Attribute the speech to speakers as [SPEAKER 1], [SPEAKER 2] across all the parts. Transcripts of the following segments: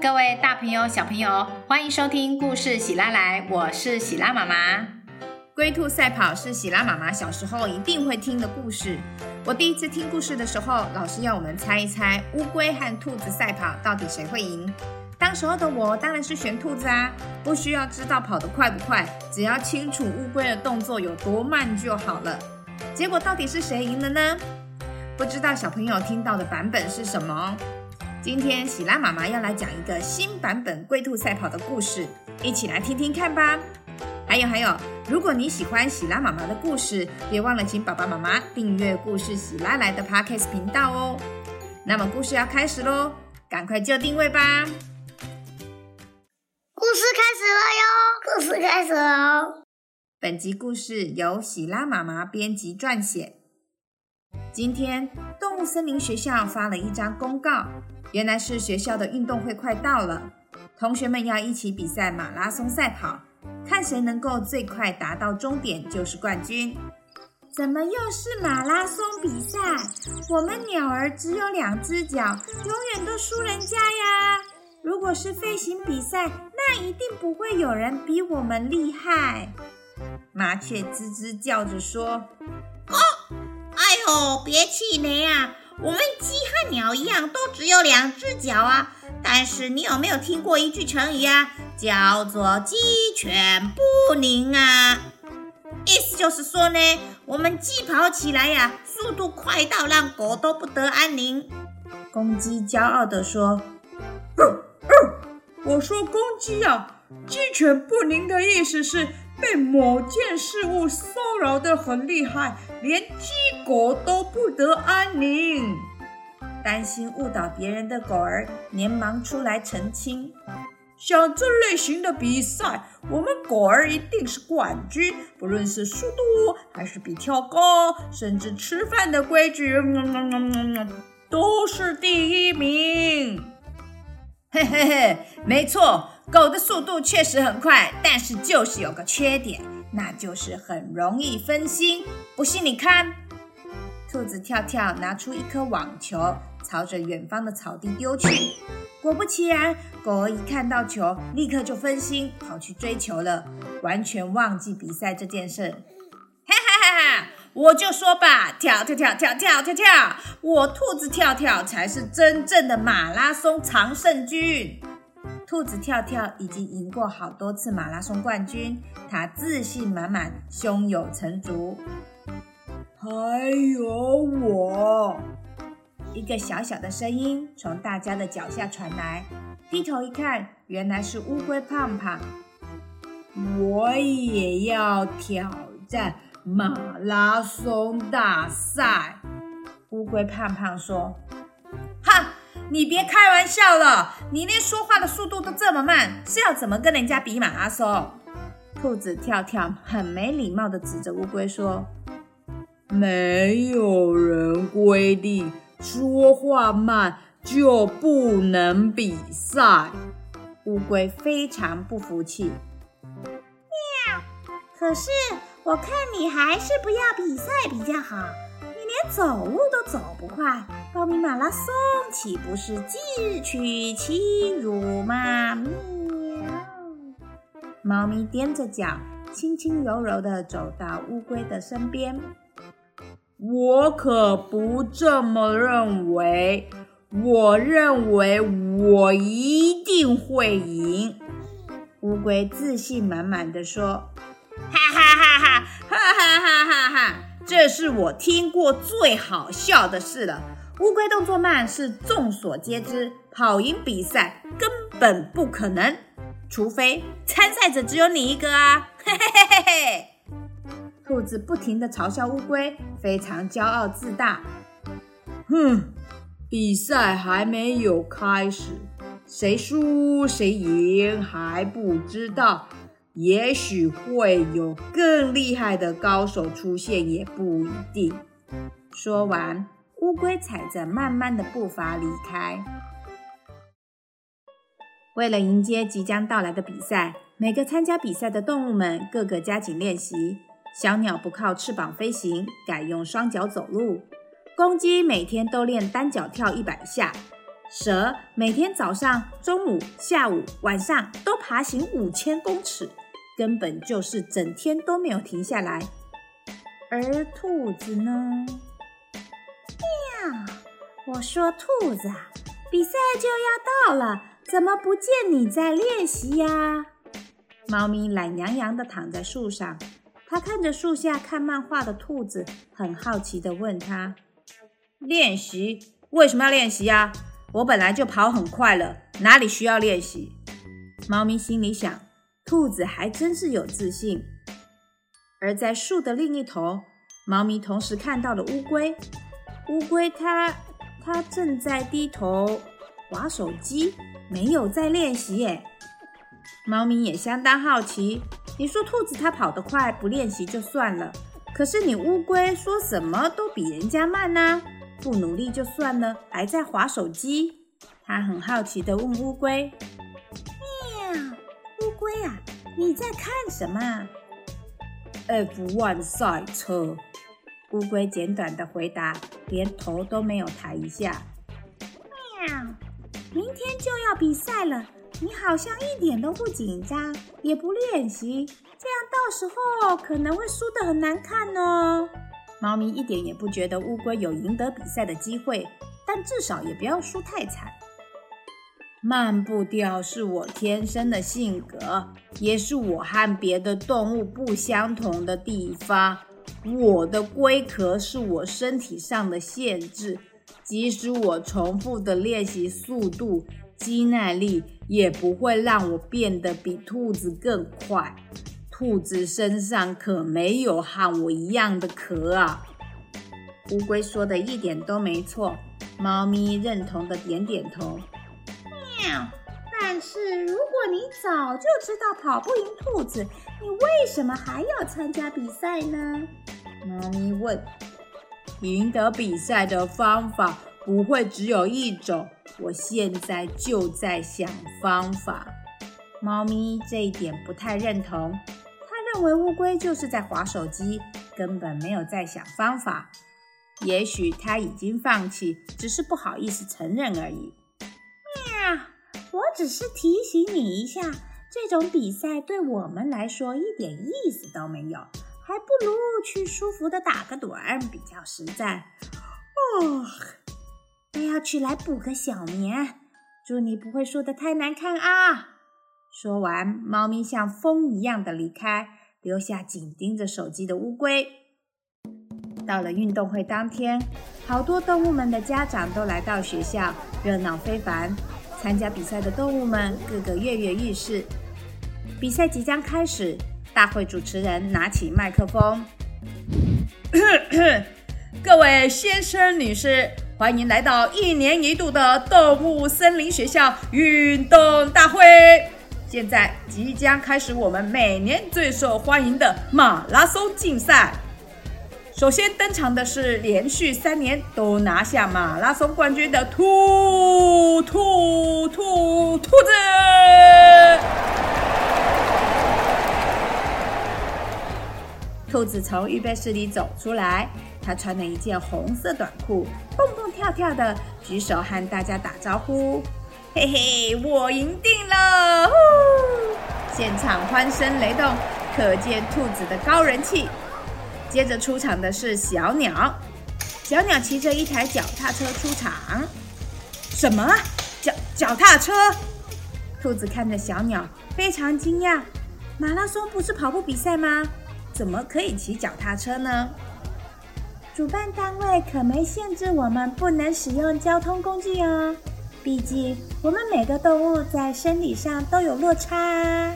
[SPEAKER 1] 各位大朋友、小朋友，欢迎收听故事喜拉来，我是喜拉妈妈。
[SPEAKER 2] 龟兔赛跑是喜拉妈妈小时候一定会听的故事。我第一次听故事的时候，老师要我们猜一猜乌龟和兔子赛跑到底谁会赢。当时候的我当然是选兔子啊，不需要知道跑得快不快，只要清楚乌龟的动作有多慢就好了。结果到底是谁赢了呢？不知道小朋友听到的版本是什么？今天喜拉妈妈要来讲一个新版本龟兔赛跑的故事，一起来听听看吧。还有还有，如果你喜欢喜拉妈妈的故事，别忘了请爸爸妈妈订阅故事喜拉来的 Podcast 频道哦。那么故事要开始喽，赶快就定位吧。
[SPEAKER 3] 故事开始了哟，故事开始了。
[SPEAKER 2] 本集故事由喜拉妈妈编辑撰写。今天动物森林学校发了一张公告。原来是学校的运动会快到了，同学们要一起比赛马拉松赛跑，看谁能够最快达到终点就是冠军。怎么又是马拉松比赛？我们鸟儿只有两只脚，永远都输人家呀！如果是飞行比赛，那一定不会有人比我们厉害。麻雀吱吱叫着说：“
[SPEAKER 3] 哦，哎呦，别气馁啊！”我们鸡和鸟一样，都只有两只脚啊！但是你有没有听过一句成语啊？叫做鸡犬不宁啊！意思就是说呢，我们鸡跑起来呀，速度快到让狗都不得安宁。
[SPEAKER 2] 公鸡骄傲地说：“
[SPEAKER 4] 我说公鸡啊，鸡犬不宁的意思是。”被某件事物骚扰的很厉害，连鸡狗都不得安宁。
[SPEAKER 2] 担心误导别人的狗儿连忙出来澄清：
[SPEAKER 4] 像这类型的比赛，我们狗儿一定是冠军，不论是速度还是比跳高，甚至吃饭的规矩，嗯嗯嗯嗯嗯都是第一名。
[SPEAKER 2] 嘿嘿嘿，没错。狗的速度确实很快，但是就是有个缺点，那就是很容易分心。不信你看，兔子跳跳拿出一颗网球，朝着远方的草地丢去。果不其然，狗一看到球，立刻就分心，跑去追球了，完全忘记比赛这件事。哈哈哈哈！我就说吧，跳跳跳跳跳跳跳，我兔子跳跳才是真正的马拉松常胜军。兔子跳跳已经赢过好多次马拉松冠军，他自信满满，胸有成竹。
[SPEAKER 4] 还有我，
[SPEAKER 2] 一个小小的声音从大家的脚下传来。低头一看，原来是乌龟胖胖。
[SPEAKER 4] 我也要挑战马拉松大赛。
[SPEAKER 2] 乌龟胖胖说：“哈。”你别开玩笑了！你连说话的速度都这么慢，是要怎么跟人家比马拉松？兔子跳跳很没礼貌的指着乌龟说：“
[SPEAKER 4] 没有人规定说话慢就不能比赛。”
[SPEAKER 2] 乌龟非常不服气。
[SPEAKER 3] 喵！可是我看你还是不要比赛比较好。走路都走不快猫咪马拉松岂不是自取其辱吗喵
[SPEAKER 2] 猫咪踮着脚轻轻柔柔地走到乌龟的身边
[SPEAKER 4] 我可不这么认为我认为我一定会赢。
[SPEAKER 2] 乌龟自信满满地说哈哈哈哈哈哈哈哈哈。这是我听过最好笑的事了。乌龟动作慢是众所皆知，跑赢比赛根本不可能，除非参赛者只有你一个啊！嘿嘿嘿嘿嘿。兔子不停地嘲笑乌龟，非常骄傲自大。
[SPEAKER 4] 哼，比赛还没有开始，谁输谁赢还不知道。也许会有更厉害的高手出现，也不一定。
[SPEAKER 2] 说完，乌龟踩着慢慢的步伐离开。为了迎接即将到来的比赛，每个参加比赛的动物们个个加紧练习。小鸟不靠翅膀飞行，改用双脚走路；公鸡每天都练单脚跳一百下；蛇每天早上、中午、下午、晚上都爬行五千公尺，根本就是整天都没有停下来。而兔子呢？
[SPEAKER 3] 喵，我说兔子，比赛就要到了，怎么不见你在练习呀？
[SPEAKER 2] 猫咪懒洋洋地躺在树上，它看着树下看漫画的兔子，很好奇地问他：“练习？为什么要练习呀？我本来就跑很快了，哪里需要练习？”猫咪心里想：兔子还真是有自信。而在树的另一头，猫咪同时看到了乌龟。乌龟它它正在低头划手机，没有在练习耶。猫咪也相当好奇。你说兔子它跑得快，不练习就算了。可是你乌龟说什么都比人家慢呢，不努力就算了，还在划手机。它很好奇地问乌龟：“，
[SPEAKER 3] 你在看什么
[SPEAKER 4] ？”“F1 赛车。”
[SPEAKER 2] 乌龟简短的回答，连头都没有抬一下。
[SPEAKER 3] 喵，明天就要比赛了。你好像一点都不紧张，也不练习，这样到时候可能会输得很难看哦。
[SPEAKER 2] 猫咪一点也不觉得乌龟有赢得比赛的机会，但至少也不要输太惨。慢步调是我天生的性格，也是我和别的动物不相同的地方。我的龟壳是我身体上的限制，即使我重复的练习速度。肌耐力也不会让我变得比兔子更快。兔子身上可没有和我一样的壳啊！乌龟说的一点都没错。猫咪认同的点点头。
[SPEAKER 3] 但是如果你早就知道跑不赢兔子，你为什么还要参加比赛呢？
[SPEAKER 2] 猫咪问。赢得比赛的方法不会只有一种。我现在就在想方法。猫咪这一点不太认同，他认为乌龟就是在划手机，根本没有在想方法。也许他已经放弃，只是不好意思承认而已。
[SPEAKER 3] 我只是提醒你一下，这种比赛对我们来说一点意思都没有，还不如去舒服的打个盹儿比较实在。哦。我要去来补个小眠，祝你不会输得太难看啊！
[SPEAKER 2] 说完，猫咪像风一样的离开，留下紧盯着手机的乌龟。到了运动会当天，好多动物们的家长都来到学校，热闹非凡。参加比赛的动物们个个跃跃欲试。比赛即将开始，大会主持人拿起麦克风：“ 各位先生、女士。”欢迎来到一年一度的动物森林学校运动大会。现在即将开始我们每年最受欢迎的马拉松竞赛。首先登场的是连续三年都拿下马拉松冠军的兔兔兔兔子。兔子从预备室里走出来。他穿了一件红色短裤，蹦蹦跳跳的举手和大家打招呼：“嘿嘿，我赢定了！”现场欢声雷动，可见兔子的高人气。接着出场的是小鸟，小鸟骑着一台脚踏车出场。什么？脚脚踏车？兔子看着小鸟，非常惊讶。马拉松不是跑步比赛吗？怎么可以骑脚踏车呢？
[SPEAKER 3] 主办单位可没限制我们不能使用交通工具哦，毕竟我们每个动物在生理上都有落差。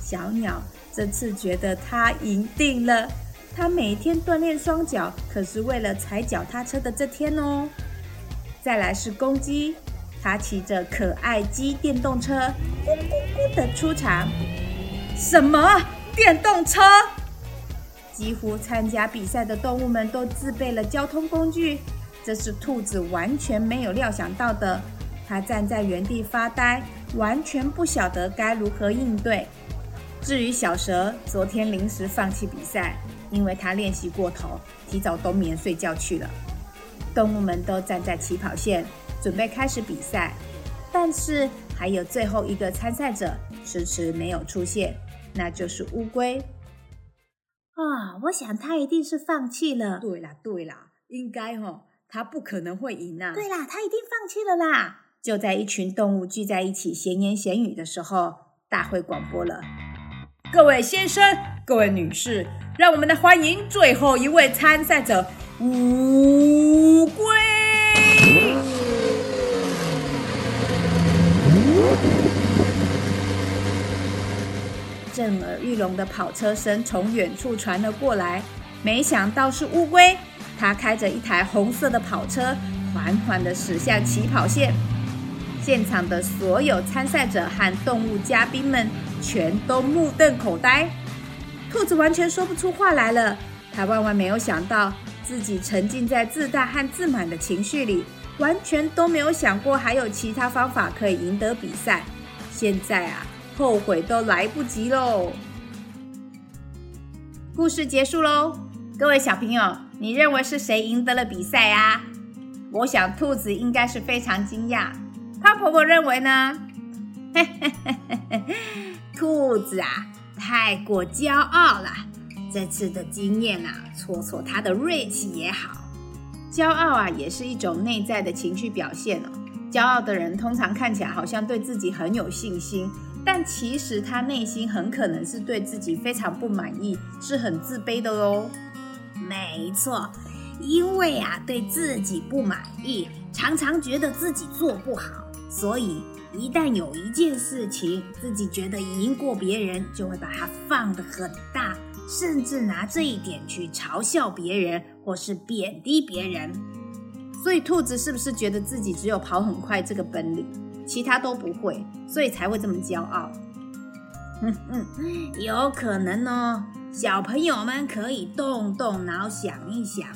[SPEAKER 2] 小鸟这次觉得它赢定了，它每天锻炼双脚，可是为了踩脚踏车的这天哦。再来是公鸡，它骑着可爱鸡电动车，咕咕咕的出场。什么电动车？几乎参加比赛的动物们都自备了交通工具，这是兔子完全没有料想到的。它站在原地发呆，完全不晓得该如何应对。至于小蛇，昨天临时放弃比赛，因为他练习过头，提早冬眠睡觉去了。动物们都站在起跑线，准备开始比赛。但是还有最后一个参赛者迟迟没有出现，那就是乌龟。
[SPEAKER 3] 啊，我想他一定是放弃了。
[SPEAKER 4] 对啦，对啦，应该哦，他不可能会赢啊。
[SPEAKER 3] 对啦，他一定放弃了啦。
[SPEAKER 2] 就在一群动物聚在一起闲言闲语的时候，大会广播了：各位先生，各位女士，让我们来欢迎最后一位参赛者乌龟。震耳欲聋的跑车声从远处传了过来，没想到是乌龟。它开着一台红色的跑车，缓缓地驶向起跑线。现场的所有参赛者和动物嘉宾们全都目瞪口呆。兔子完全说不出话来了。他万万没有想到，自己沉浸在自大和自满的情绪里，完全都没有想过还有其他方法可以赢得比赛。现在啊！后悔都来不及喽！故事结束喽，各位小朋友，你认为是谁赢得了比赛啊？我想兔子应该是非常惊讶。胖婆婆认为呢？嘿嘿嘿嘿嘿，兔子啊，太过骄傲了。这次的经验啊，挫挫他的锐气也好。骄傲啊，也是一种内在的情绪表现哦。骄傲的人通常看起来好像对自己很有信心。但其实他内心很可能是对自己非常不满意，是很自卑的哦。
[SPEAKER 3] 没错，因为啊对自己不满意，常常觉得自己做不好，所以一旦有一件事情自己觉得赢过别人，就会把它放得很大，甚至拿这一点去嘲笑别人或是贬低别人。
[SPEAKER 2] 所以兔子是不是觉得自己只有跑很快这个本领？其他都不会，所以才会这么骄傲。
[SPEAKER 3] 嗯嗯，有可能哦。小朋友们可以动动脑想一想，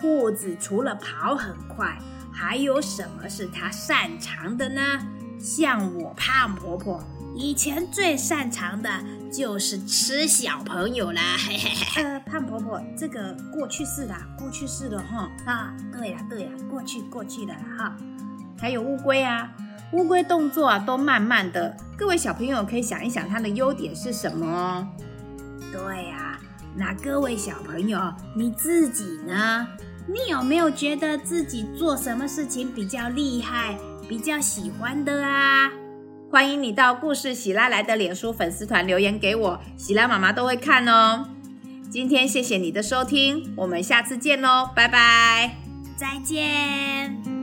[SPEAKER 3] 兔子除了跑很快，还有什么是它擅长的呢？像我胖婆婆以前最擅长的就是吃小朋友啦。
[SPEAKER 2] 呃，胖婆婆，这个过去式啦，过去式的哈。
[SPEAKER 3] 啊，对呀对呀，过去过去的哈。
[SPEAKER 2] 还有乌龟啊。乌龟动作啊都慢慢的，各位小朋友可以想一想它的优点是什么哦。
[SPEAKER 3] 对呀，那各位小朋友你自己呢？你有没有觉得自己做什么事情比较厉害、比较喜欢的啊？
[SPEAKER 2] 欢迎你到故事喜拉来的脸书粉丝团留言给我，喜拉妈妈都会看哦。今天谢谢你的收听，我们下次见喽，拜拜，
[SPEAKER 3] 再见。